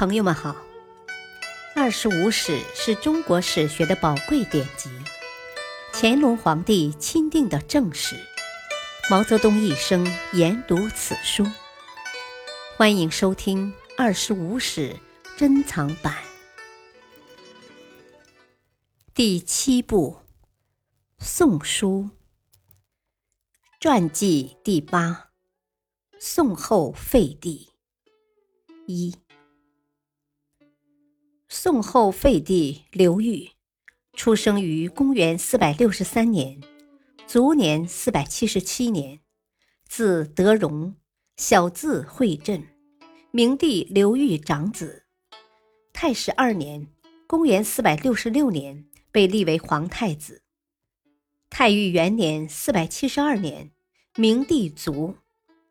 朋友们好，《二十五史》是中国史学的宝贵典籍，乾隆皇帝钦定的正史，毛泽东一生研读此书。欢迎收听《二十五史》珍藏版。第七部《宋书》传记第八：宋后废帝。一。宋后废帝刘裕，出生于公元四百六十三年，卒年四百七十七年，字德荣，小字惠镇，明帝刘裕长子。太始二年，公元四百六十六年，被立为皇太子。太裕元年四百七十二年，明帝卒，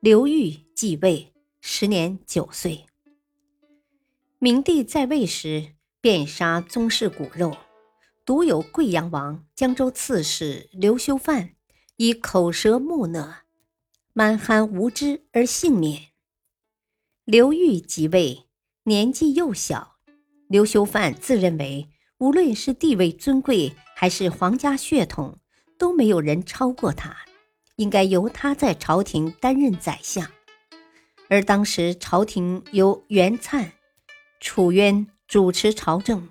刘裕继位，时年九岁。明帝在位时，遍杀宗室骨肉，独有贵阳王、江州刺史刘修范以口舌木讷、蛮憨无知而幸免。刘裕即位，年纪幼小，刘修范自认为，无论是地位尊贵还是皇家血统，都没有人超过他，应该由他在朝廷担任宰相。而当时朝廷由袁粲。楚渊主持朝政，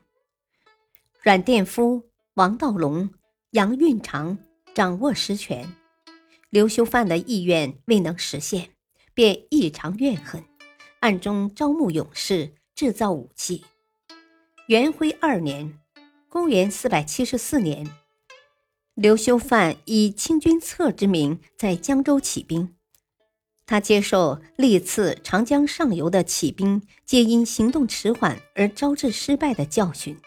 阮殿夫、王道隆、杨运长掌握实权。刘修范的意愿未能实现，便异常怨恨，暗中招募勇士，制造武器。元徽二年（公元474年），刘修范以清君侧之名在江州起兵。他接受历次长江上游的起兵皆因行动迟缓而招致失败的教训，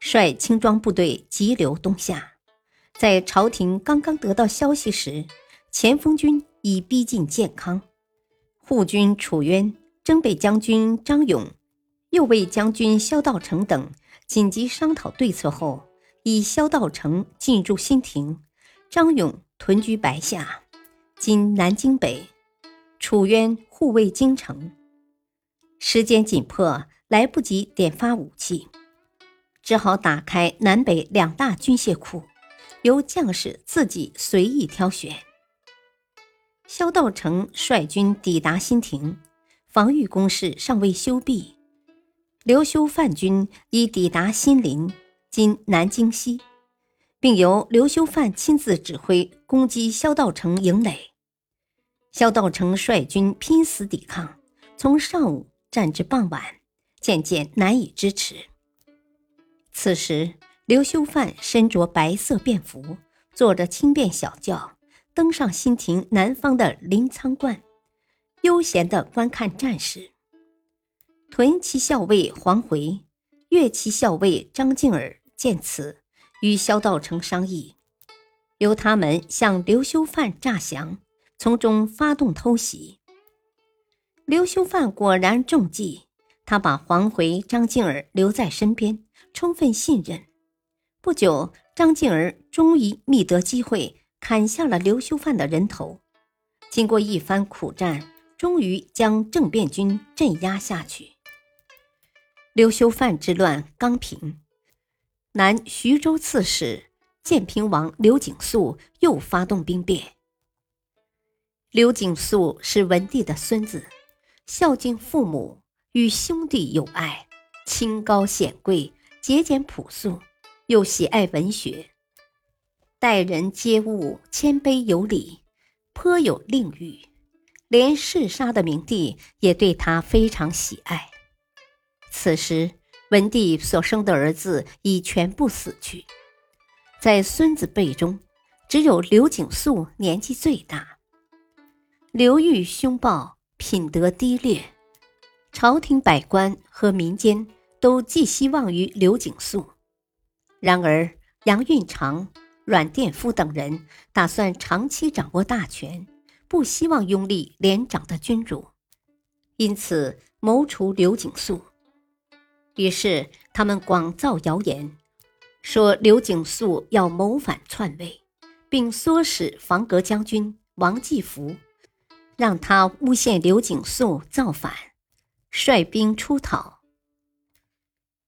率轻装部队急流东下。在朝廷刚刚得到消息时，前锋军已逼近建康，护军楚渊、征北将军张勇、右卫将军萧道成等紧急商讨对策后，以萧道成进驻新亭，张勇屯居白下（今南京北）。楚渊护卫京城，时间紧迫，来不及点发武器，只好打开南北两大军械库，由将士自己随意挑选。萧道成率军抵达新亭，防御工事尚未修毕。刘修范军已抵达新林（今南京西），并由刘修范亲自指挥攻击萧道成营垒。萧道成率军拼死抵抗，从上午战至傍晚，渐渐难以支持。此时，刘修范身着白色便服，坐着轻便小轿，登上新亭南方的临沧观，悠闲地观看战事。屯骑校尉黄回、乐骑校尉张敬儿见此，与萧道成商议，由他们向刘修范诈降。从中发动偷袭，刘修范果然中计。他把黄回、张敬儿留在身边，充分信任。不久，张敬儿终于觅得机会，砍下了刘修范的人头。经过一番苦战，终于将政变军镇压下去。刘修范之乱刚平，南徐州刺史建平王刘景素又发动兵变。刘景素是文帝的孙子，孝敬父母，与兄弟友爱，清高显贵，节俭朴素，又喜爱文学，待人接物谦卑有礼，颇有令誉，连嗜杀的明帝也对他非常喜爱。此时，文帝所生的儿子已全部死去，在孙子辈中，只有刘景素年纪最大。刘裕凶暴，品德低劣，朝廷百官和民间都寄希望于刘景素。然而，杨运长、阮殿夫等人打算长期掌握大权，不希望拥立连长的君主，因此谋除刘景素。于是，他们广造谣言，说刘景素要谋反篡位，并唆使房阁将军王继福。让他诬陷刘景素造反，率兵出讨，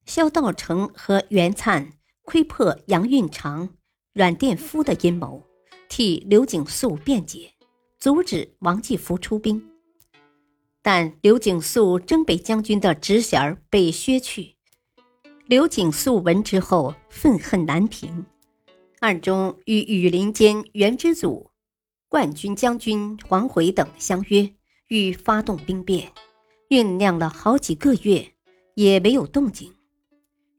萧道成和袁灿窥破杨运长、阮殿夫的阴谋，替刘景素辩解，阻止王继福出兵。但刘景素征北将军的职衔被削去，刘景素闻之后愤恨难平，暗中与羽林间袁之祖、万军将军黄回等相约，欲发动兵变。酝酿了好几个月，也没有动静。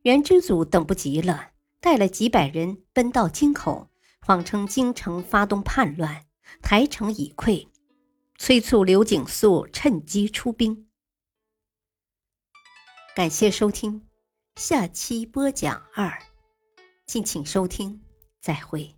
袁知祖等不及了，带了几百人奔到京口，谎称京城发动叛乱，台城已溃，催促刘景素趁机出兵。感谢收听，下期播讲二，敬请收听，再会。